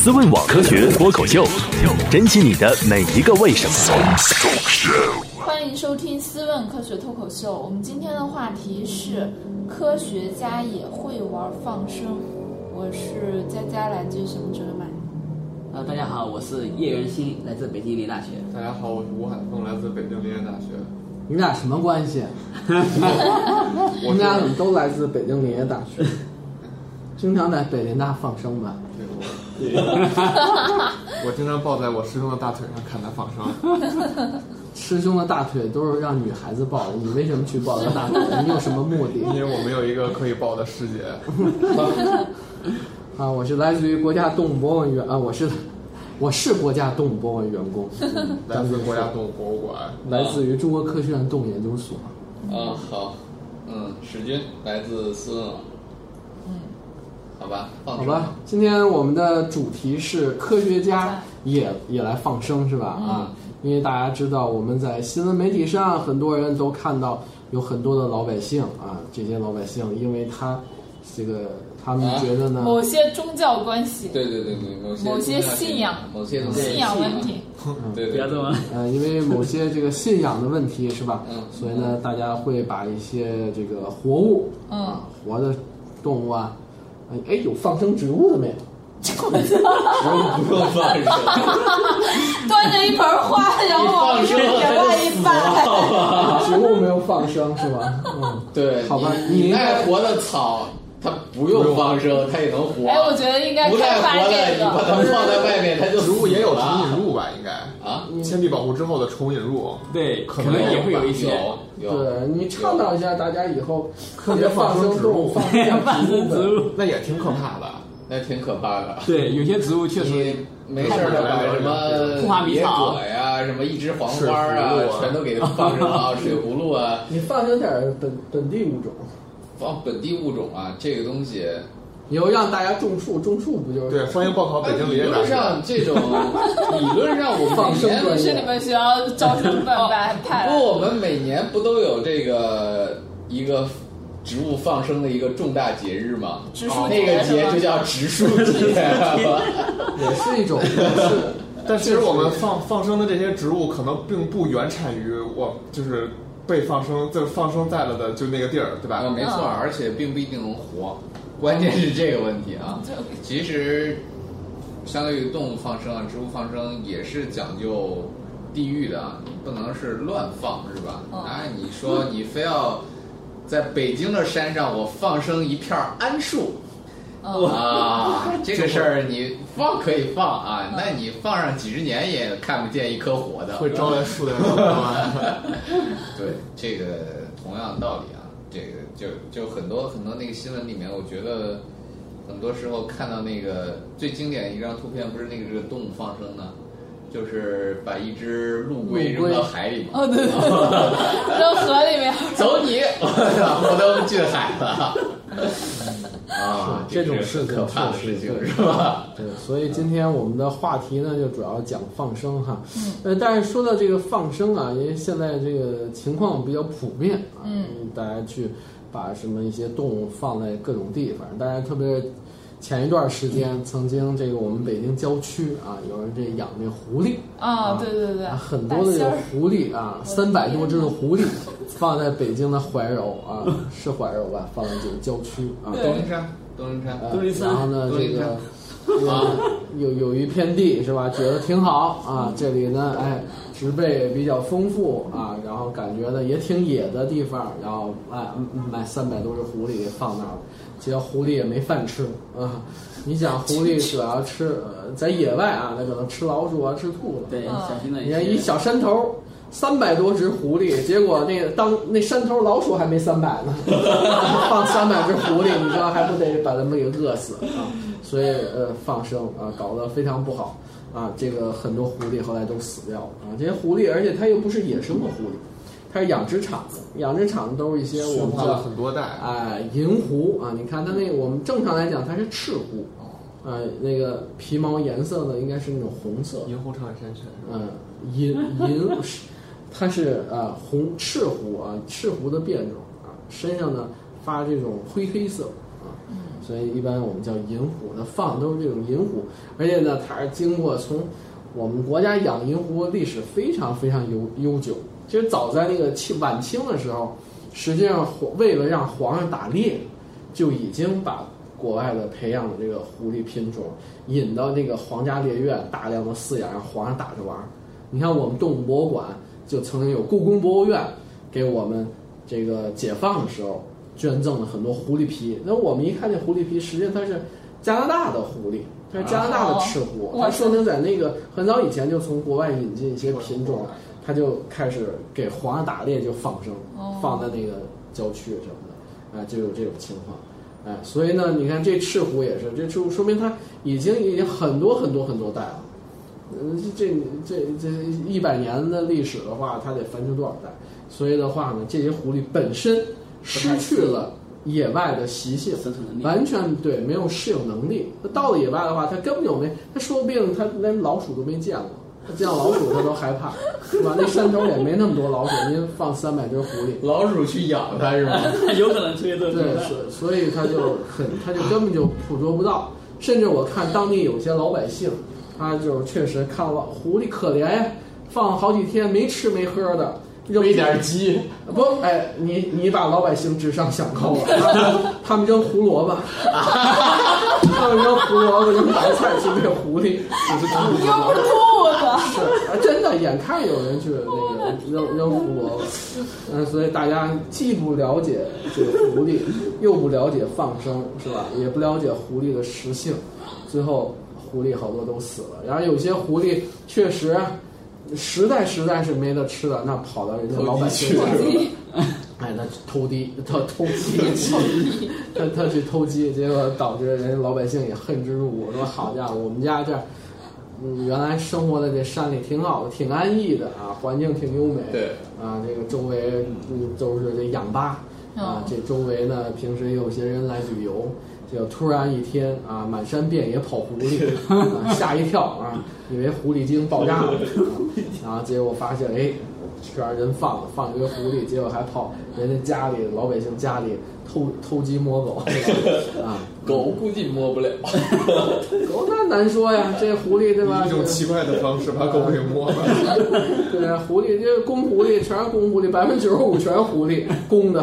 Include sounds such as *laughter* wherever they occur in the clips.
思问网科学脱口秀，珍惜你的每一个为什么。欢迎收听《思问科学脱口秀》。我们今天的话题是科学家也会玩放生。我是佳佳，来自什么哲满？呃，大家好，我是叶元新，来自北京林业大学。大家好，我是吴海峰，来自北京林业大学。你们俩什么关系？*laughs* 我们俩怎么都来自北京林业大学？经常在北林大放生吧？对，我 *laughs* 我经常抱在我师兄的大腿上看他放生。*laughs* 师兄的大腿都是让女孩子抱的，你为什么去抱他大腿？你有什么目的？因为我没有一个可以抱的师姐。*laughs* 啊，我是来自于国家动物博物馆啊，我是我是国家动物博物馆员工，来自国家动物博物馆，来自于中国科学院动物研究所。啊，好，嗯，史军来自思问网。嗯，好吧，好吧，今天我们的主题是科学家也也来放生是吧？啊，因为大家知道我们在新闻媒体上，很多人都看到有很多的老百姓啊，这些老百姓因为他这个。他们觉得呢？某些宗教关系，对对对对，某些某些信仰，某些信仰问题，对不要这么。呃，因为某些这个信仰的问题是吧？嗯。所以呢，大家会把一些这个活物，嗯，活的动物啊，哎，有放生植物的没有？不用放生。端着一盆花，然后往野外一摆，*laughs* 植物没有放生是吧？嗯，对。好吧，你爱活的草。它不用放生，它也能活。哎，我觉得应该不太活的，你把它放在外面，它就植物也有重引入吧？应该啊，铅笔保护之后的重引入，对，可能也会有一些。对你倡导一下，大家以后特别放生植物，放生植物，*laughs* 那也挺可怕的，那挺可怕的。对，有些植物确实没事的，把什么 *laughs* 野果呀、什么一枝黄花啊，全都给它放生啊，水葫芦啊，*laughs* 你放生点本本地物种。放本地物种啊，这个东西，你要让大家种树，种树不就是？对，欢迎报考北京林业大学。理论上，这种 *laughs* 理论上，我们每年是你们学校招生办办派。不，我们每年不都有这个一个植物放生的一个重大节日吗？植树那个节就叫植树节，*laughs* 也是一种。但其实我们放放生的这些植物，可能并不原产于我，就是。被放生就放生在了的就那个地儿，对吧？啊，没错，而且并不一定能活，关键是这个问题啊。其实，相对于动物放生啊，植物放生也是讲究地域的，你不能是乱放，是吧？啊，你说你非要在北京的山上我放生一片桉树。啊，*laughs* 这个事儿你放可以放啊，那你放上几十年也看不见一颗活的，会招来树的。*laughs* 对，这个同样的道理啊，这个就就很多很多那个新闻里面，我觉得很多时候看到那个最经典的一张图片，不是那个这个动物放生的，就是把一只陆龟扔到海里嘛，哦对对，*laughs* 扔河里面，走你，我都进海了。啊，这种事可怕的事情是吧？*laughs* 对，所以今天我们的话题呢，就主要讲放生哈。嗯。呃，但是说到这个放生啊，因为现在这个情况比较普遍啊，嗯，大家去把什么一些动物放在各种地方，大家特别前一段时间，曾经这个我们北京郊区啊，有人这养那狐狸啊，对对对，很多的这个狐狸啊，三百多只的狐狸。放在北京的怀柔啊，*laughs* 是怀柔吧？放在这个郊区啊，东林山，东林山，东林山。然后呢，这个有有一片地是吧？觉得挺好啊，*laughs* 这里呢，哎，植被比较丰富啊，然后感觉呢也挺野的地方，然后哎买三百多只狐狸给放那儿了，结果狐狸也没饭吃啊。你想狐狸主要吃在野外啊，那可能吃老鼠啊，吃兔子。对，小心的。你看一小山头。三百多只狐狸，结果那个当那山头老鼠还没三百呢，*laughs* 放三百只狐狸，你知道还不得把它们给饿死啊？所以呃放生啊搞得非常不好啊，这个很多狐狸后来都死掉了啊。这些狐狸，而且它又不是野生的狐狸，它是养殖场的，养殖场都是一些我们知道很多代哎银狐啊，你看它那个我们正常来讲它是赤狐，啊那个皮毛颜色呢应该是那种红色，银狐长海山犬，嗯银银。它是啊红赤狐啊赤狐的变种啊身上呢发这种灰黑色啊，所以一般我们叫银狐。那放都是这种银狐，而且呢，它是经过从我们国家养银狐历史非常非常悠悠久。其实早在那个清晚清的时候，实际上为了让皇上打猎，就已经把国外的培养的这个狐狸品种引到那个皇家猎院，大量的饲养，让皇上打着玩儿。你看，我们动物博物馆就曾经有故宫博物院给我们这个解放的时候捐赠了很多狐狸皮。那我们一看这狐狸皮，实际上它是加拿大的狐狸，它是加拿大的赤狐，它说明在那个很早以前就从国外引进一些品种，它就开始给皇上打猎就放生，放在那个郊区什么的，啊，就有这种情况。哎，所以呢，你看这赤狐也是，这就说明它已经已经很多很多很多代了。嗯，这这这一百年的历史的话，它得繁殖多少代？所以的话呢，这些狐狸本身失去了野外的习性，完全对没有适应能力。它到了野外的话，它根本就没，它说不定它连老鼠都没见过，它见老鼠它都害怕，*laughs* 是吧？那山头也没那么多老鼠，您放三百只狐狸，老鼠去养它是吗？*laughs* 有可能推的。对，所所以它就很，它就根本就捕捉不到。甚至我看当地有些老百姓。他就确实看了狐狸可怜呀，放好几天没吃没喝的，喂点鸡不？哎，你你把老百姓智商想高了，他们扔胡萝卜，他们扔胡萝卜扔白菜去喂狐狸，就是扔兔子，是真的，眼看有人去那个扔扔胡萝卜，嗯，所以大家既不了解这个狐狸，又不了解放生，是吧？也不了解狐狸的食性，最后。狐狸好多都死了，然后有些狐狸确实实在实在是没得吃了，那跑到人家老百姓那哎，那偷鸡，他偷鸡，*laughs* 他他去偷鸡，结果导致人家老百姓也恨之入骨。说好家伙，我们家这嗯原来生活在这山里挺好的，挺安逸的啊，环境挺优美，对。啊，这个周围嗯都是这氧吧啊，这周围呢平时也有些人来旅游。就突然一天啊，满山遍野跑狐狸，*laughs* 吓一跳啊，以为狐狸精爆炸了，然 *laughs* 后结果发现哎，这让人放放一个狐狸，结果还跑人家家里老百姓家里偷偷鸡摸狗 *laughs* 啊，狗估计摸不了，狗那难说呀，这狐狸对吧？一种奇怪的方式把狗给摸了，对，狐狸这公狐狸全是公狐狸，百分之九十五全是狐狸公的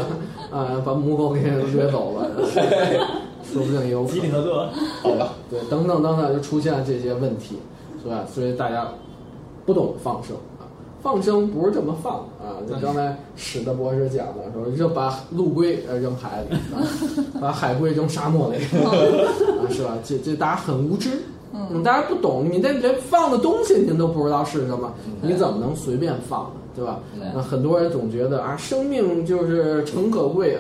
啊，把母狗给掠走了。说不定也有集体合作，好吧？对，等等等等，就出现了这些问题，是吧？所以大家不懂放生啊，放生不是这么放啊。就刚才史的博士讲的，说就把陆龟呃扔海里，把海龟扔沙漠里，*laughs* 啊，是吧？这这大家很无知，嗯，大家不懂，你这连放的东西您都不知道是什么，你怎么能随便放呢？对吧？那很多人总觉得啊，生命就是诚可贵啊。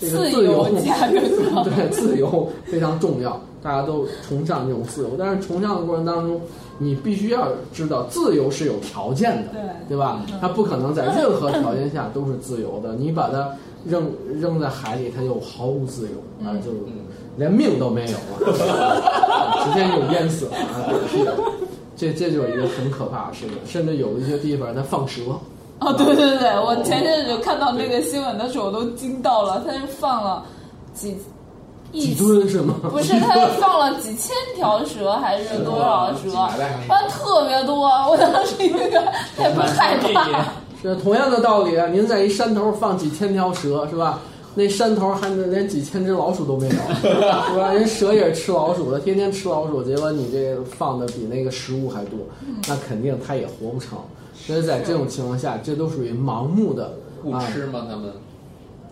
这个自由，*laughs* 对自由非常重要，大家都崇尚这种自由。但是崇尚的过程当中，你必须要知道，自由是有条件的，对对吧？它不可能在任何条件下都是自由的。你把它扔扔在海里，它就毫无自由啊，就连命都没有了，*laughs* 直接就淹死了啊！这这就是一个很可怕的事情。甚至有一些地方它放蛇。哦，对对对，我前阵子看到那个新闻的时候，我都惊到了。他是放了几几吨是吗？不是，他放了几千条蛇还是多少蛇？放特别多，我当时那个也不害怕。是同样的道理啊，您在一山头放几千条蛇是吧？那山头还能连几千只老鼠都没有，是吧？人蛇也是吃老鼠的，天天吃老鼠，结果你这放的比那个食物还多，那肯定它也活不成。所以在这种情况下，这都属于盲目的不吃吗？他们？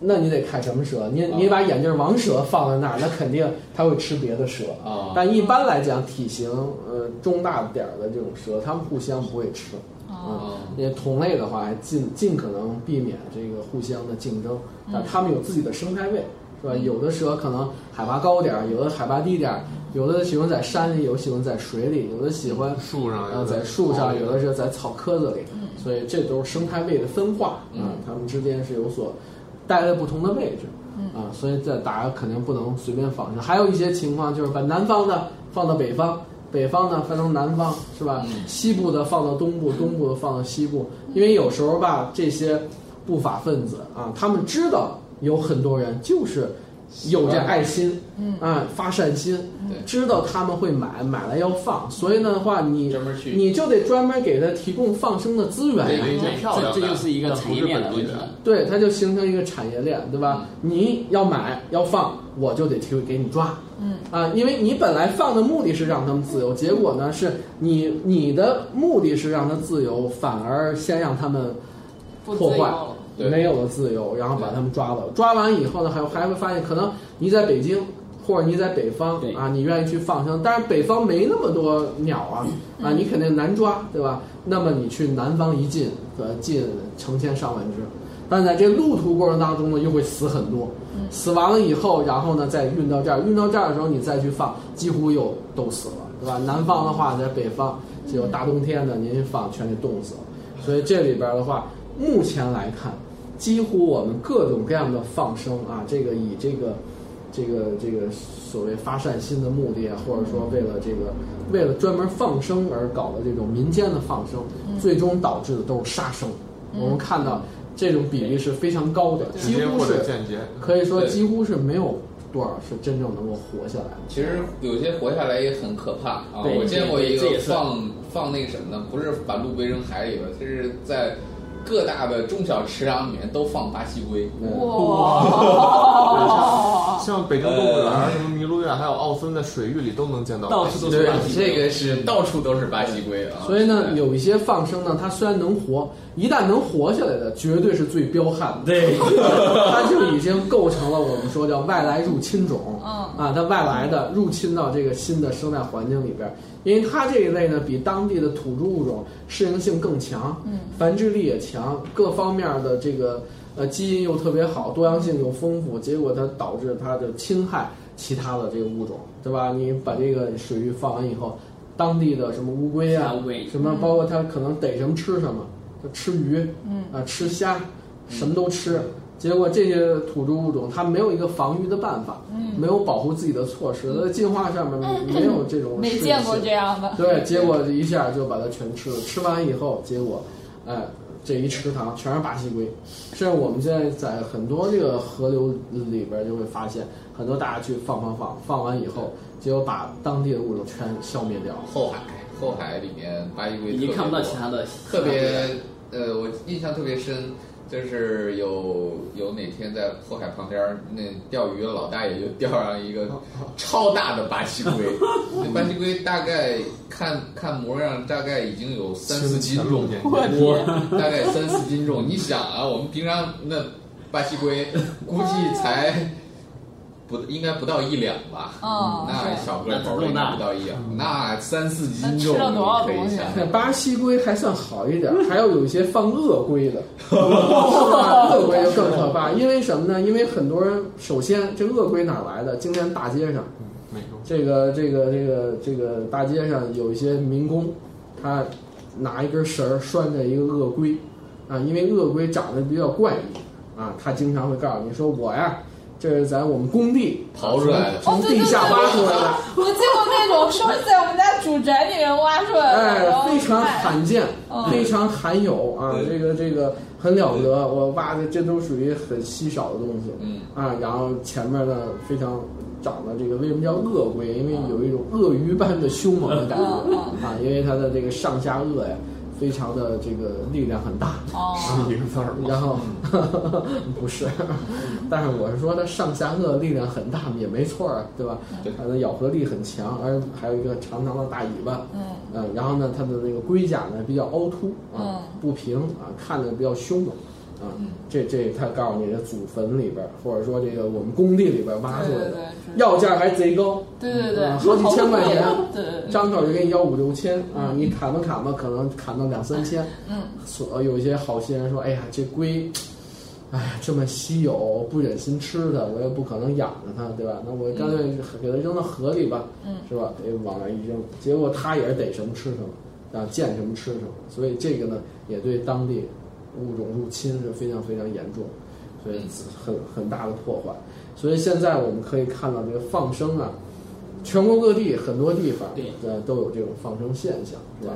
那你得看什么蛇。你你把眼镜王蛇放在那儿，那肯定它会吃别的蛇啊。但一般来讲，体型呃中大点儿的这种蛇，它们互相不会吃啊。那同类的话，尽尽可能避免这个互相的竞争。但它们有自己的生态位，是吧？有的蛇可能海拔高点儿，有的海拔低点儿。有的喜欢在山里，有喜欢在水里，有的喜欢树上，呃，在树上，有的是在草窠子里，所以这都是生态位的分化啊，它们之间是有所待在不同的位置啊，所以这大家肯定不能随便仿生。还有一些情况就是把南方的放到北方，北方呢分成南方，是吧？西部的放到东部，东部的放到西部，因为有时候吧，这些不法分子啊，他们知道有很多人就是。有这爱心，嗯。啊，发善心，对。知道他们会买，买来要放，所以呢的话，你你就得专门给他提供放生的资源这这就是一个产业链的问题。对，它就形成一个产业链，对吧？你要买要放，我就得提给你抓，嗯。啊，因为你本来放的目的是让他们自由，结果呢是你你的目的是让他自由，反而先让他们破坏没有了自由，然后把他们抓了。抓完以后呢，还还会发现，可能你在北京或者你在北方啊，你愿意去放生，但是北方没那么多鸟啊，啊，你肯定难抓，对吧？那么你去南方一进，呃，进成千上万只，但在这路途过程当中呢，又会死很多。死完了以后，然后呢再运到这儿，运到这儿的时候你再去放，几乎又都死了，对吧？南方的话，在北方只有大冬天的，您一放全给冻死了。所以这里边的话，目前来看，几乎我们各种各样的放生啊，这个以这个这个这个所谓发善心的目的啊，或者说为了这个为了专门放生而搞的这种民间的放生，最终导致的都是杀生。我们看到这种比例是非常高的，几乎是间接。可以说几乎是没有多少是真正能够活下来的。其实有些活下来也很可怕啊！对我见过一个放放那个什么呢？不是把陆龟扔海里了，这是在各大的中小池塘里面都放巴西龟。哇！像北京动物园、什么麋鹿苑，还有奥森，的水域里都能见到。到处都是对巴西龟这个是到处都是巴西龟啊！所以呢，有一些放生呢，它虽然能活，一旦能活下来的，绝对是最彪悍的。对，*laughs* 它就已经构成了我们说叫外来入侵种。嗯啊，它外来的入侵到这个新的生态环境里边儿，因为它这一类呢，比当地的土著物种适应性更强，嗯，繁殖力也强，各方面的这个呃基因又特别好，多样性又丰富，结果它导致它就侵害其他的这个物种，对吧？你把这个水域放完以后，当地的什么乌龟啊龟，什么包括它可能逮什么吃什么，它吃鱼，嗯啊吃虾，什么都吃。结果这些土著物种它没有一个防御的办法，嗯，没有保护自己的措施，它在进化上面没有这种没见过这样的。对，结 *laughs* 果一下就把它全吃了。吃完以后，结果，哎，这一池塘全是巴西龟。甚至我们现在在很多这个河流里边就会发现，很多大家去放放放，放完以后，结果把当地的物种全消灭掉。后海，后海里面巴西龟已经看不到其他的，特别呃，我印象特别深，就是有有哪天在后海旁边儿，那钓鱼的老大爷就钓上一个 *laughs* 超大的巴西龟，*laughs* 那巴西龟大概看看模样，大概已经有三四斤重，我！*laughs* 大概三四斤重。你想啊，我们平常那巴西龟估计才。不，应该不到一两吧？嗯那小个头儿应该不到一两，那三四斤重，那吃了多少你可以东西巴西龟还算好一点，还要有一些放鳄龟的，是吧？鳄龟就更可怕，因为什么呢？因为很多人首先这鳄龟哪来的？今天大街上，这个这个这个这个大街上有一些民工，他拿一根绳儿拴着一个鳄龟，啊，因为鳄龟长得比较怪异，啊，他经常会告诉你说我呀，这是在我们工地刨出来的从从地下挖出来的。我见过那种说是在我们家主宅里面挖出来的，然哎，非常罕见，嗯非常罕有啊！这个这个很了不得，我挖的这都属于很稀少的东西。嗯啊，然后前面呢非常长得这个为什么叫鳄龟？因为有一种鳄鱼般的凶猛的感觉嗯啊，因为它的这个上下颚呀，非常的这个力量很大。是，一个字儿吗？然后 *laughs* 不是，但是我是说它上下颚力量很大也没错儿，对吧？对它的咬合力很强，而还有一个长长的大尾巴。嗯嗯，然后呢，它的那个龟甲呢比较凹凸嗯啊，不平啊，看着比较凶猛啊。嗯这这，他告诉你，的祖坟里边儿，或者说这个我们工地里边儿挖出来的，要价还贼高，对对对，嗯好几千块钱对张口就给你要五六千啊，你砍吧砍吧，可能砍到两三千。嗯所有一些好心人说，哎呀，这龟。哎，这么稀有，不忍心吃它，我也不可能养着它，对吧？那我干脆给它扔到河里吧，嗯是吧？给往那儿一扔，结果它也是逮什么吃什么，啊，见什么吃什么，所以这个呢，也对当地物种入侵是非常非常严重，所以很很大的破坏。所以现在我们可以看到这个放生啊，全国各地很多地方对呃都有这种放生现象，是吧？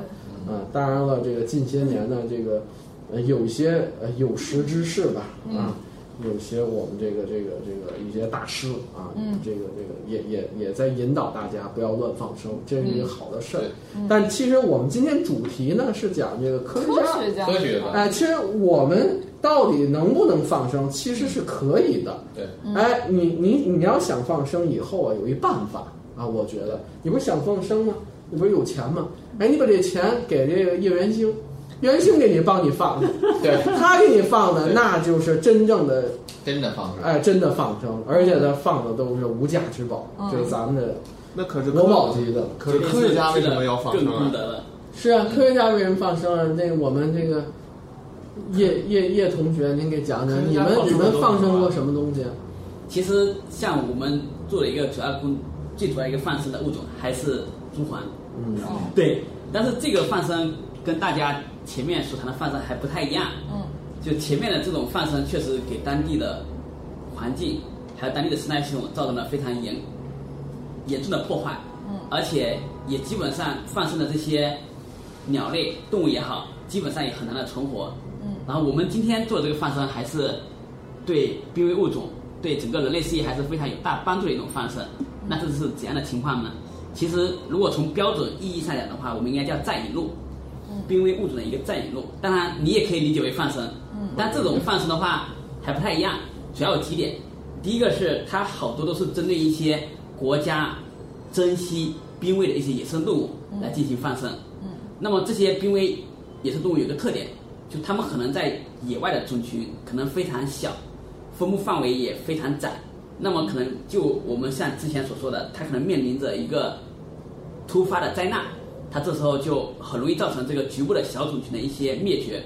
啊，当然了，这个近些年呢，这个呃有一些呃有识之士吧，啊，有些我们这个这个这个一些大师啊，嗯这个这个也也也在引导大家不要乱放生，这是一个好的事儿。嗯但其实我们今天主题呢是讲这个科学家，科学家哎，其实我们到底能不能放生，其实是可以的。对，哎，你你你要想放生以后啊，有一办法啊，我觉得你不是想放生吗？你不是有钱吗？哎，你把这钱给这个叶元兴，叶元兴给你帮你放的，对，他给你放的那就是真正的真的放生。哎，真的放生，而且他放的都是无价之宝，嗯就是咱们的那可是国宝级的。可是科学家为什么要放生啊？是啊，科学家为什么放生啊？那个我们这个叶叶叶同学，您给讲讲，你们你们放生过什么东西啊？其实像我们做了一个主要工，最主要一个放生的物种还是朱鹮。嗯，哦，对，但是这个放生跟大家前面所谈的放生还不太一样。嗯就前面的这种放生，确实给当地的环境还有当地的生态系统造成了非常严严重的破坏。嗯而且也基本上放生的这些鸟类、动物也好，基本上也很难的存活。嗯然后我们今天做这个放生，还是对濒危物种、对整个人类事业还是非常有大帮助的一种放生。那这是怎样的情况呢？其实，如果从标准意义上讲的话，我们应该叫再引入，濒危物种的一个再引入。当然，你也可以理解为放生，但这种放生的话还不太一样，主要有几点。第一个是它好多都是针对一些国家珍稀濒危的一些野生动物来进行放生。那么这些濒危野生动物有个特点，就它们可能在野外的种群可能非常小，分布范围也非常窄。那么可能就我们像之前所说的，它可能面临着一个突发的灾难，它这时候就很容易造成这个局部的小种群的一些灭绝。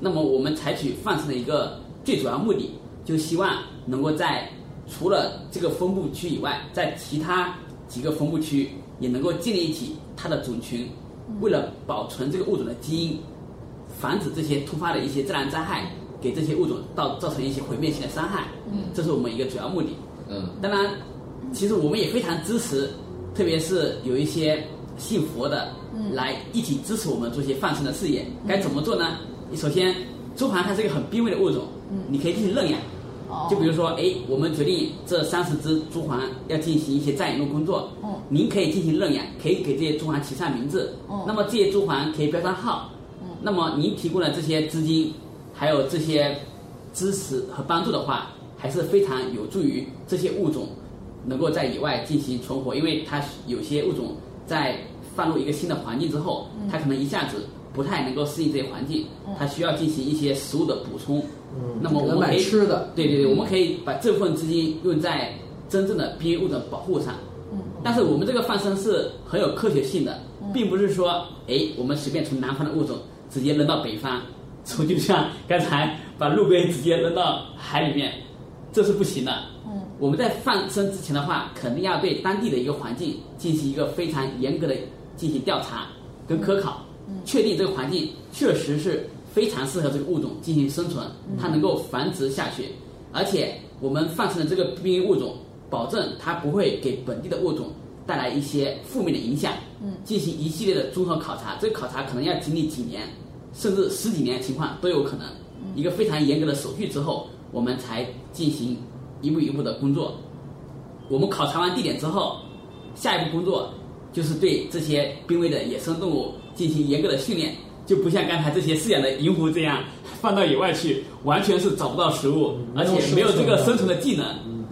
那么我们采取放生的一个最主要目的，就希望能够在除了这个分布区以外，在其他几个分布区也能够建立起它的种群，为了保存这个物种的基因，防止这些突发的一些自然灾害给这些物种造造成一些毁灭性的伤害。嗯这是我们一个主要目的。嗯，当然，其实我们也非常支持，特别是有一些信佛的，来一起支持我们做一些放生的事业。该怎么做呢？首先，猪盘它是一个很濒危的物种，嗯。你可以进行认养。哦，就比如说，哎，我们决定这三十只猪鹮要进行一些再引入工作，嗯。您可以进行认养，可以给这些猪鹮起上名字，嗯。那么这些猪鹮可以标上号，嗯。那么您提供的这些资金，还有这些支持和帮助的话，还是非常有助于这些物种能够在野外进行存活，因为它有些物种在放入一个新的环境之后，它可能一下子不太能够适应这些环境，它需要进行一些食物的补充。嗯，那么我们可以吃的，对对对，我们可以把这部分资金用在真正的濒危物种保护上。嗯。但是我们这个放生是很有科学性的，并不是说，哎，我们随便从南方的物种直接扔到北方，从 *laughs* 就像刚才把陆龟直接扔到海里面，这是不行的。嗯。我们在放生之前的话，肯定要对当地的一个环境进行一个非常严格的进行调查跟科考，确定这个环境确实是非常适合这个物种进行生存，它能够繁殖下去，而且我们放生的这个濒危物种，保证它不会给本地的物种带来一些负面的影响，嗯进行一系列的综合考察，这个考察可能要经历几年，甚至十几年的情况都有可能。一个非常严格的手续之后，我们才进行一步一步的工作。我们考察完地点之后，下一步工作就是对这些濒危的野生动物进行严格的训练，就不像刚才这些饲养的银狐这样放到野外去，完全是找不到食物，而且没有这个生存的技能。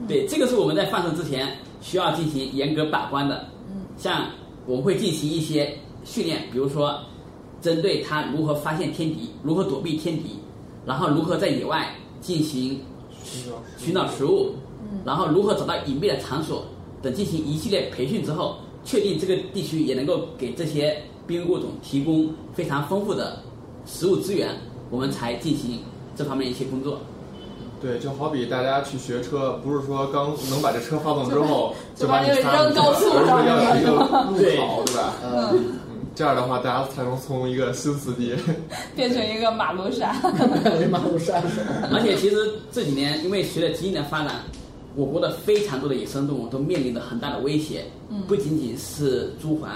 对，这个是我们在放生之前需要进行严格把关的。像我们会进行一些训练，比如说针对它如何发现天敌，如何躲避天敌，然后如何在野外进行寻找食物，然后如何找到隐蔽的场所等进行一系列培训之后，确定这个地区也能够给这些濒危物种提供非常丰富的食物资源，我们才进行这方面一些工作。对，就好比大家去学车，不是说刚能把这车发动之后就把这个扔高速而上是要有一个路 *laughs* 对考，对吧？嗯，嗯，这样的话，大家才能从一个新司机，变成一个马路杀。*laughs* 马路山手。*laughs* 而且其实这几年，因为随着基因的发展，我国的非常多的野生动物都面临着很大的威胁，不仅仅是猪鹮，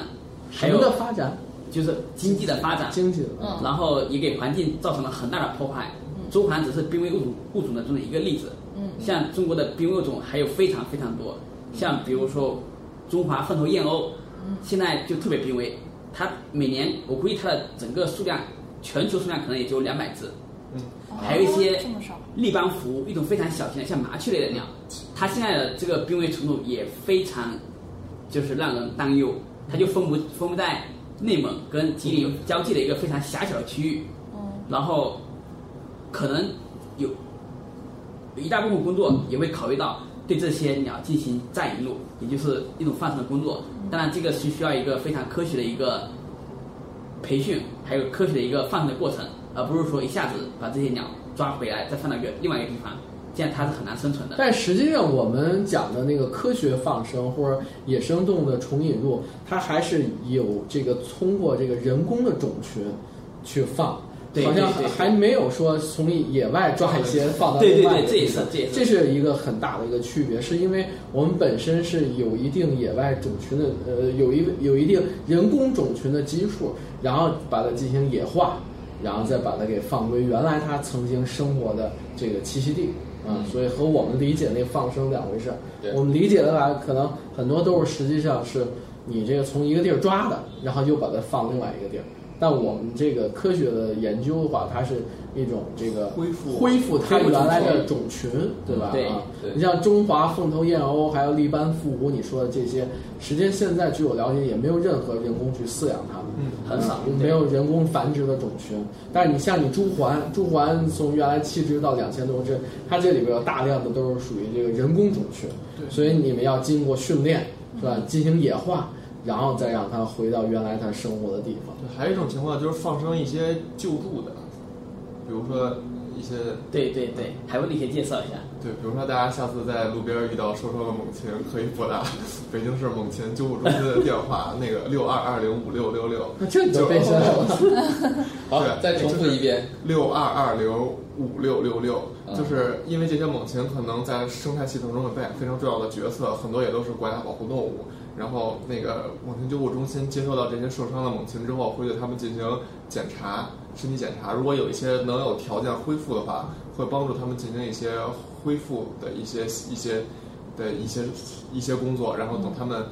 还什么有的发展？就是经济的发展，经济的，嗯。然后也给环境造成了很大的破坏。猪鹮只是濒危物种物种的中的一个例子，嗯，像中国的濒危物种还有非常非常多，像比如说中华凤头燕鸥，嗯，现在就特别濒危，它每年我估计它的整个数量，全球数量可能也就两百只。嗯，还有一些哦这么少，立邦蝠，一种非常小型的像麻雀类的鸟，它现在的这个濒危程度也非常，就是让人担忧。它就分布分布在内蒙跟吉林交界的一个非常狭小的区域，嗯然后可能有有一大部分工作也会考虑到对这些鸟进行再引入，也就是一种放生的工作。当然，这个是需要一个非常科学的一个培训，还有科学的一个放生的过程，而不是说一下子把这些鸟抓回来再放到一个另外一个地方，这样它是很难生存的。但实际上，我们讲的那个科学放生或者野生动物的重引入，它还是有这个通过这个人工的种群去放，对好像还没有说从野外抓一些放到对对另外对这也一个地方是这也是这是一个很大的一个区别，是因为我们本身是有一定野外种群的，呃，有一有一定人工种群的基数，然后把它进行野化，然后再把它给放归原来它曾经生活的这个栖息地。啊，所以和我们理解那放生两回事我们理解的话，可能很多都是实际上是你这个从一个地儿抓的，然后又把它放另外一个地儿。但我们这个科学的研究的话，它是一种这个恢复恢复它原来的种群，对吧？对啊你像中华凤头燕鸥，还有立斑腹鹕，你说的这些，实际上现在据我了解，也没有任何人工去饲养它们。嗯很少嗯没有人工繁殖的种群。但是你像你朱鹮，朱鹮从原来七只到两千多只，它这里边有大量的都是属于这个人工种群，对所以你们要经过训练，是吧？进行野化，然后再让它回到原来它生活的地方。对，还有一种情况就是放生一些救助的，比如说一些对对对，还为你可以介绍一下。对，比如说大家下次在路边遇到受伤的猛禽，可以拨打 *laughs* 北京市猛禽救护中心的电话，*laughs* 那个六二二零五六六六，那这你都背下来了。好对，再重复一遍。六二二零五六六六，嗯就是因为这些猛禽可能在生态系统中有扮演非常重要的角色，很多也都是国家保护动物。然后那个猛禽救护中心接收到这些受伤的猛禽之后，会对它们进行检查，身体检查。如果有一些能有条件恢复的话，会帮助他们进行一些恢复的一些一些的一些一些工作。然后等他们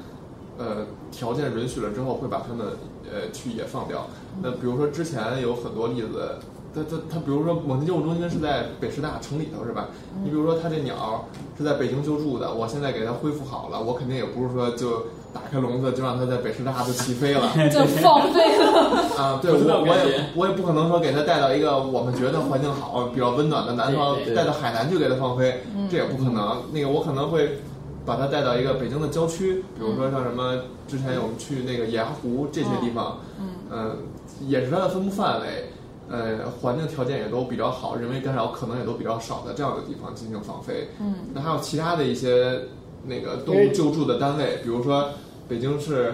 呃条件允许了之后，会把他们呃去也放掉。那比如说之前有很多例子，它它它，比如说猛禽救护中心是在北师大城里头是吧？你比如说它这鸟是在北京救助的，我现在给它恢复好了，我肯定也不是说就打开笼子就让它在北师大就起飞了 *laughs* 就放飞了。啊！对我我也我也不可能说给它带到一个我们觉得环境好、比较温暖的南方带到海南去给它放飞，嗯这也不可能。那个我可能会。把它带到一个北京的郊区，比如说像什么之前我们去那个野鸭湖这些地方，嗯嗯，也是它的分布范围，呃，环境条件也都比较好，人为干扰可能也都比较少的这样的地方进行放飞。嗯那还有其他的一些那个动物救助的单位，比如说北京市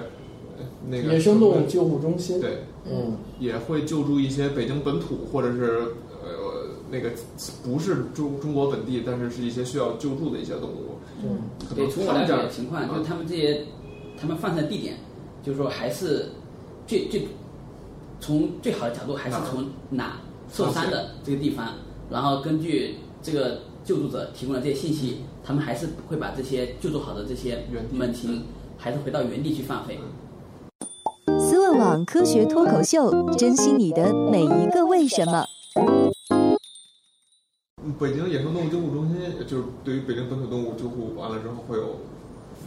呃那个野生动物救护中心，对，嗯，也会救助一些北京本土或者是呃那个不是中中国本地，但是是一些需要救助的一些动物。嗯对，从我了解的情况，就他们这些，他们放生地点，就是说还是最最从最好的角度，还是从哪受伤的这个地方，然后根据这个救助者提供的这些信息，他们还是会把这些救助好的这些原地猛禽，还是回到原地去放飞。思问网科学脱口秀，珍惜你的每一个为什么。嗯北京野生动物救护中心，就是对于北京本土动物救护完了之后会有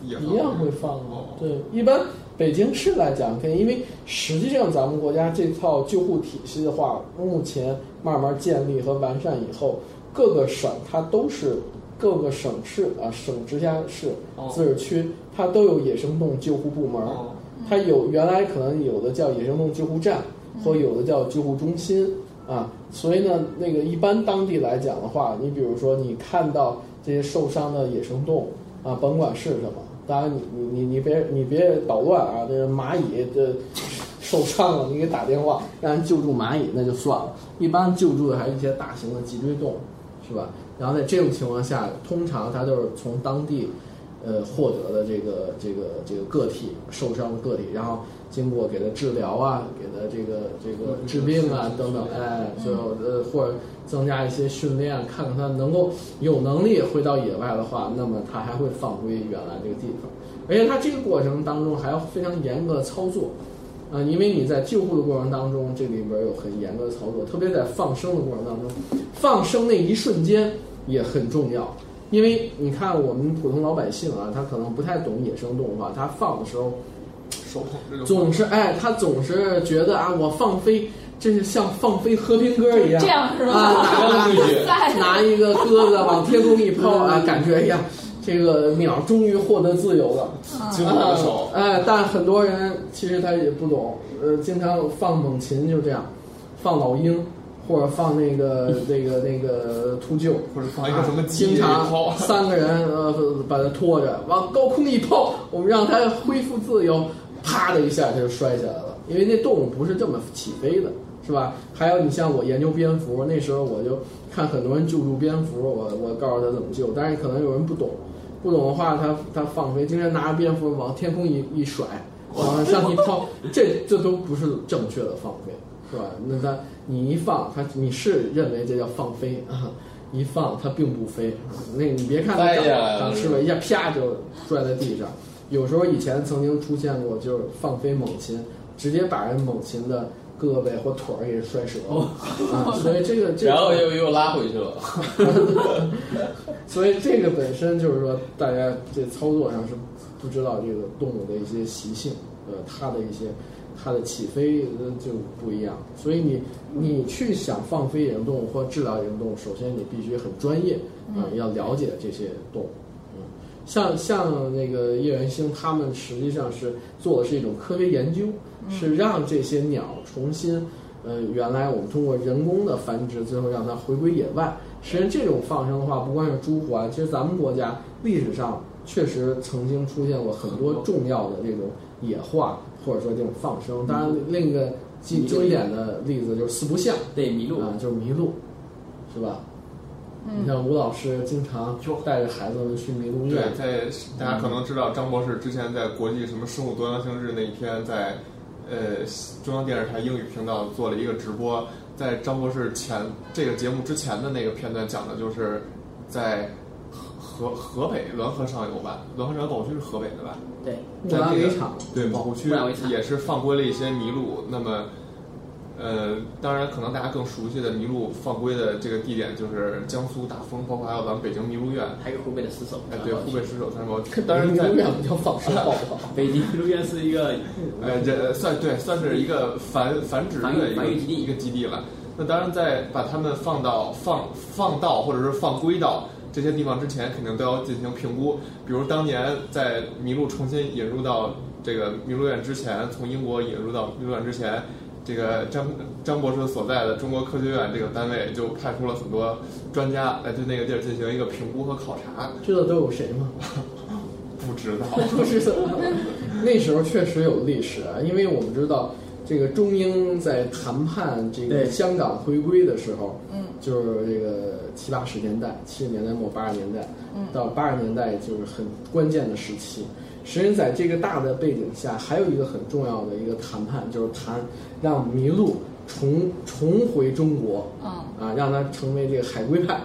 野放一样会放哦。对，一般北京市来讲，可以，因为实际上咱们国家这套救护体系的话，目前慢慢建立和完善以后，各个省它都是各个省市啊，省直辖市、哦自治区，它都有野生动物救护部门。哦它有原来可能有的叫野生动物救护站，或有的叫救护中心啊。所以呢，那个一般当地来讲的话，你比如说你看到这些受伤的野生动物啊，甭管是什么，当然你你你你别你别捣乱啊，这蚂蚁这受伤了，你给打电话让人救助蚂蚁那就算了。一般救助的还是一些大型的脊椎动物，是吧？然后在这种情况下，通常它都是从当地呃获得的这个这个这个个体受伤的个体，然后经过给他治疗啊，给他这个这个治病啊等等，哎，最后呃或者增加一些训练，看看他能够有能力回到野外的话，那么他还会放归原来这个地方。而且他这个过程当中还要非常严格的操作，啊，因为你在救护的过程当中，这里边有很严格的操作，特别在放生的过程当中，放生那一瞬间也很重要。因为你看我们普通老百姓啊，他可能不太懂野生动物啊，他放的时候手捧着总是哎，他总是觉得啊，我放飞，这是像放飞和平鸽一样，这样是吧啊，拿赛 *laughs* 拿一个鸽子往天空一抛啊，感觉哎呀，这个鸟终于获得自由了。经过的手，哎，但很多人其实他也不懂，呃，经常放猛禽就这样，放老鹰或者放那个 *laughs* 那个那个秃鹫，或者放一个什么鸡经常，三个人呃把它拖着往高空一抛，我们让它恢复自由，啪的一下它就摔下来了，因为那动物不是这么起飞的，是吧？还有你像我研究蝙蝠，那时候我就看很多人救助蝙蝠，我我告诉他怎么救，但是可能有人不懂，不懂的话他他放飞，经常拿着蝙蝠往天空一一甩，*laughs* 往上一抛，这这都不是正确的放飞，是吧？那他你一放，他你是认为这叫放飞啊？一放它并不飞，那你别看它长长翅膀，一下啪就摔在地上。有时候以前曾经出现过，就是放飞猛禽，直接把人猛禽的胳膊或腿儿给摔折了、啊！所以这个这个，然后又又拉回去了。*laughs* 所以这个本身就是说，大家这操作上是不知道这个动物的一些习性，呃，它的一些它的起飞呃就不一样。所以你你去想放飞野生动物或治疗野生动物，首先你必须很专业啊、要了解这些动物。嗯，像像那个叶元兴他们实际上是做的是一种科学研究，是让这些鸟重新。呃，原来我们通过人工的繁殖，最后让它回归野外。实际上，这种放生的话，不光是朱鹮，其实咱们国家历史上确实曾经出现过很多重要的这种野化，或者说这种放生。当然，另一个经经典的例子就是四不像对麋鹿，啊，就是麋鹿，是吧？你像吴老师经常就带着孩子们去麋鹿对院，，在大家可能知道，张博士之前在国际什么生物多样性日那一天，在呃中央电视台英语频道做了一个直播。在张博士前这个节目之前的那个片段讲的就是在河河北滦河上游吧，滦河上游保护区是河北的吧？对，木兰围场，对保护区也是放归了一些麋鹿。那么，呃，当然可能大家更熟悉的麋鹿放归的这个地点就是江苏大丰，包括还有咱们北京麋鹿苑。还有湖北的石首，哎，对，湖北石首三宝。当当然在然麋鹿院不叫放生，*laughs* 好不好？北京麋鹿苑是一个呃，这算对，算是一个繁繁殖繁育的一个基地一个基地了。那当然，在把它们放到放放到或者是放归到这些地方之前，肯定都要进行评估。比如当年在麋鹿重新引入到这个麋鹿苑之前，从英国引入到麋鹿苑之前，这个张张博士所在的中国科学院这个单位就派出了很多专家来对那个地儿进行一个评估和考察。知道都有谁吗？*laughs* 不知道，*laughs* 不知道。*laughs* 那时候确实有历史啊，因为我们知道这个中英在谈判这个对香港回归的时候，嗯，就是这个七八十年代，七十年代末八十年代，嗯到八十年代就是很关键的时期。实际上，在这个大的背景下，还有一个很重要的一个谈判，就是谈让麋鹿重重回中国，嗯啊，让它成为这个海归派，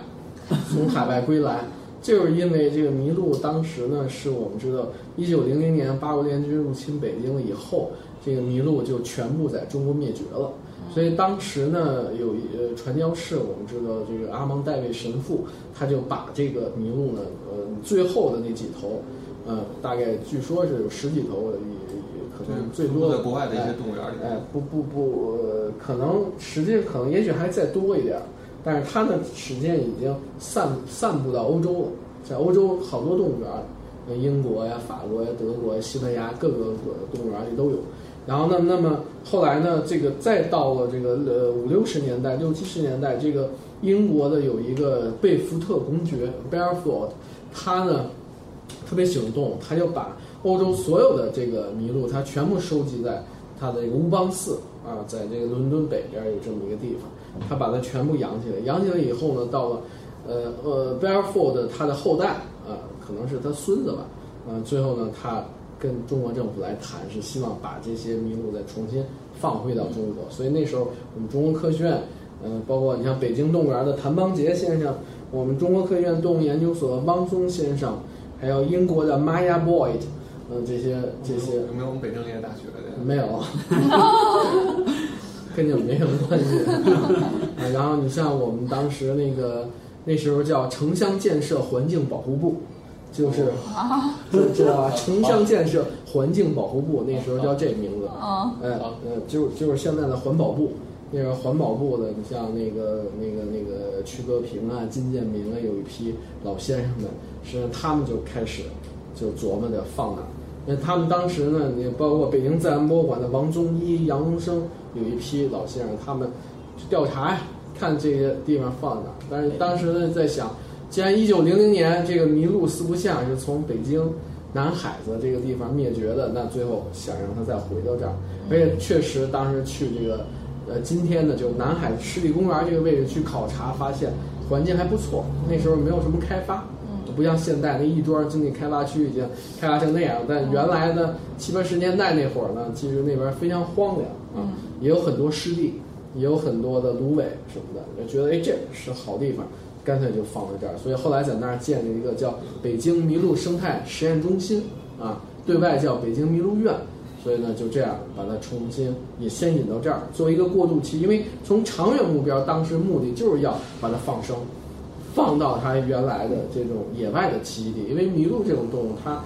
从海外归来。就是因为这个麋鹿当时呢，是我们知道，一九零零年八国联军入侵北京了以后，这个麋鹿就全部在中国灭绝了。所以当时呢，有一呃传教士，我们知道这个阿蒙戴维神父，他就把这个麋鹿呢，呃，最后的那几头，呃，大概据说是有十几头，也也可能最多在国外的一些动物园里。哎，不不不，呃，可能实际可能也许还再多一点，但是它的时间已经散散布到欧洲了，在欧洲好多动物园，英国呀、法国呀、德国呀、西班牙各个动物园里都有。然后呢，那么后来呢，这个再到了这个呃五六十年代、六七十年代，这个英国的有一个贝福特公爵 b e a r f o r d 他呢特别喜欢动，他就把欧洲所有的这个麋鹿，他全部收集在他的这个乌邦寺啊，在这个伦敦北边有这么一个地方，他把它全部养起来。养起来以后呢，到了呃呃 b e a r f o r d 他的后代啊，可能是他孙子吧，啊，最后呢他跟中国政府来谈，是希望把这些麋鹿再重新放回到中国。所以那时候我们中国科学院，嗯、包括你像北京动物园的谭邦杰先生，我们中国科学院动物研究所的汪松先生，还有英国的 Maya Boyd，嗯、这些这些有没有我们北京列大学的？没有，跟你们没什么关系。*laughs* 啊，然后你像我们当时那个那时候叫城乡建设环境保护部，就是啊知道吧？城乡建设环境保护部那时候叫这名字。啊哎呃，就就是现在的环保部。那个环保部的，你像那个那个那个曲戈平啊、金建明啊，有一批老先生们，实际上他们就开始就琢磨着放哪儿。那他们当时呢，你包括北京自然博物馆的王宗一、杨荣生，有一批老先生，他们去调查呀，看这些地方放哪儿。但是当时呢，在想，既然一九零零年这个麋鹿四不像是从北京南海子这个地方灭绝的，那最后想让它再回到这儿，而且确实当时去这个呃今天的就南海湿地公园这个位置去考察，发现环境还不错，那时候没有什么开发。不像现在那亦庄经济开发区已经开发成那样，但原来呢七八十年代那会儿呢，其实那边非常荒凉啊，也有很多湿地，也有很多的芦苇什么的，就觉得哎这是好地方，干脆就放在这儿。所以后来在那儿建立一个叫北京麋鹿生态实验中心啊，对外叫北京麋鹿院。所以呢，就这样把它重新也先引到这儿，作为一个过渡期。因为从长远目标，当时目的就是要把它放生，放到它原来的这种野外的栖息地。因为麋鹿这种动物，它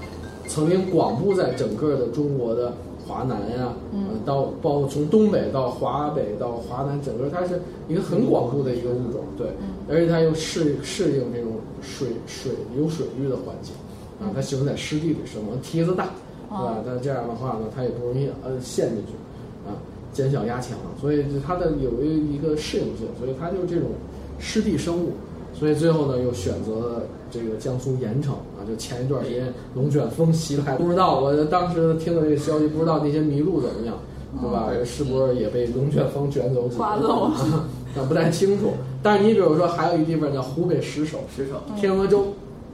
曾经广布在整个的中国的华南呀，嗯，到包括从东北到华北到华南，整个它是一个很广布的一个物种，对，而且它又适适应这种水水有水域的环境，啊，它喜欢在湿地里生活，蹄子大，对吧？但这样的话呢，它也不容易呃陷进去，啊，减小压强，所以它的有一个适应性，所以它就是这种湿地生物。所以最后呢，又选择了这个江苏盐城啊，就前一段时间龙卷风袭来，不知道我当时听到这个消息，不知道那些麋鹿怎么样，对吧？是不是也被龙卷风卷走几刮走了？那不太清楚。但是你比如说，还有一地方叫湖北石首，石首天鹅洲，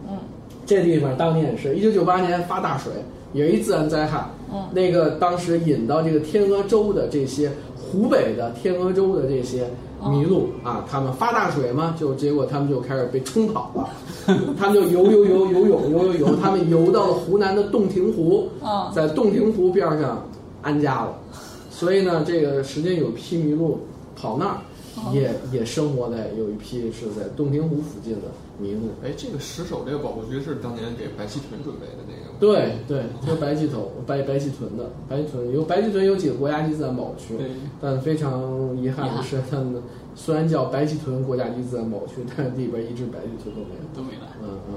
嗯，这地方当年也是一九九八年发大水，也是一自然灾害。嗯，那个当时引到这个天鹅洲的这些湖北的天鹅洲的这些麋鹿啊，他们发大水嘛，就结果他们就开始被冲跑了，*laughs* 他们就游游游游泳游游游，他们游到了湖南的洞庭湖，嗯在洞庭湖边上安家了，所以呢，这个时间有一批麋鹿跑那儿。也也生活在有一批是在洞庭湖附近的麋鹿，哎，这个石首这个保护区是当年给白鳍豚准备的那个吗？对对，就是白鳍头、白白鳍豚的白鳍豚有白鳍豚有几个国家级自然保护区，但非常遗憾的是，它们虽然叫白鳍豚国家级自然保护区，但是里边一只白鳍豚都没有。都没来。嗯嗯，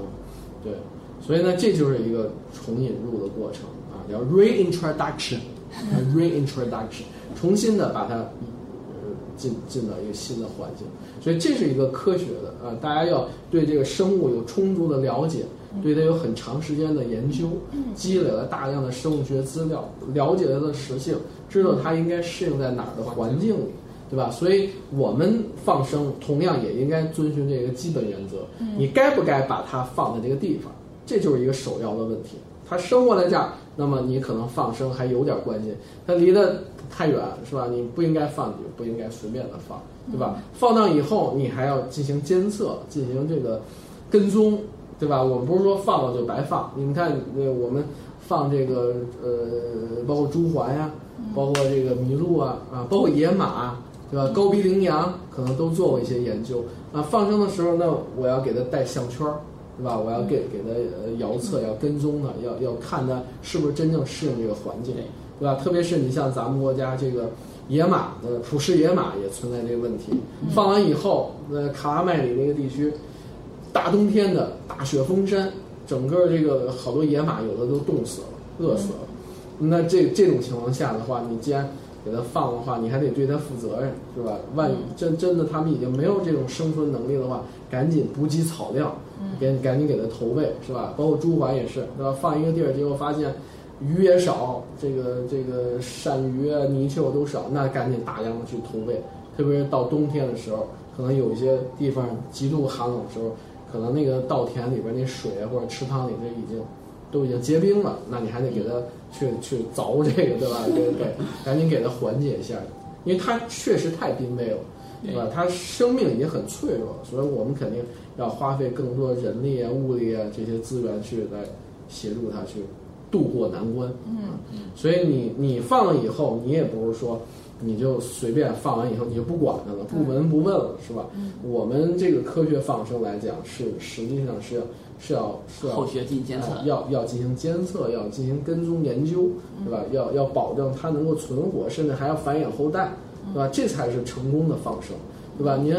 对，所以呢，这就是一个重引入的过程啊，叫 reintroduction，啊 *laughs* reintroduction，重新的把它呃进进到一个新的环境，所以这是一个科学的啊，大家要对这个生物有充足的了解，对它有很长时间的研究，积累了大量的生物学资料，了解它的食性，知道它应该适应在哪儿的环境里。对吧？所以我们放生同样也应该遵循这个基本原则。你该不该把它放在这个地方，这就是一个首要的问题。它生活在这儿，那么你可能放生还有点关系。它离得太远，是吧？你不应该放，你不应该随便的放，对吧？放到以后，你还要进行监测，进行这个跟踪，对吧？我们不是说放了就白放。你们看，那，我们放这个呃，包括朱鹮呀、包括这个麋鹿啊啊，包括野马。对吧？高鼻羚羊可能都做过一些研究啊。放生的时候，那我要给它带项圈儿，对吧？我要给给它呃遥测，要跟踪它，要要看它是不是真正适应这个环境，对吧？特别是你像咱们国家这个野马的普氏野马也存在这个问题。放完以后，呃，卡拉麦里那个地区，大冬天的大雪封山，整个这个好多野马有的都冻死了，饿死了。那这这种情况下的话，你既然给它放的话，你还得对它负责任，是吧？万一真真的它们已经没有这种生存能力的话，赶紧补给草料，赶赶紧给它投喂，是吧？包括猪环也是，对吧？放一个地儿，结果发现鱼也少，这个这个鳝鱼啊、泥鳅都少，那赶紧大量的去投喂。特别是到冬天的时候，可能有一些地方极度寒冷的时候，可能那个稻田里边那水啊或者池塘里边已经都已经结冰了，那你还得给它去去凿这个，对吧？给给赶紧给它缓解一下，因为它确实太濒危了，对吧？它生命已经很脆弱了，所以我们肯定要花费更多人力啊、物力啊这些资源去来协助它去渡过难关。嗯，所以你你放了以后，你也不是说你就随便放完以后你就不管它了，不闻不问了，是吧？我们这个科学放生来讲，是实际上是要是要是要后续进行监测哎要要进行监测，要进行跟踪研究，对吧？要要保证它能够存活，甚至还要繁衍后代，对吧？这才是成功的放生，对吧？您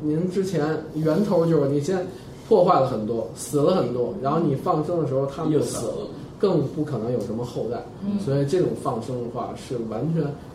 您之前源头就是你先破坏了很多，死了很多，然后你放生的时候它们又就死了。更不可能有什么后代，所以这种放生的话是完全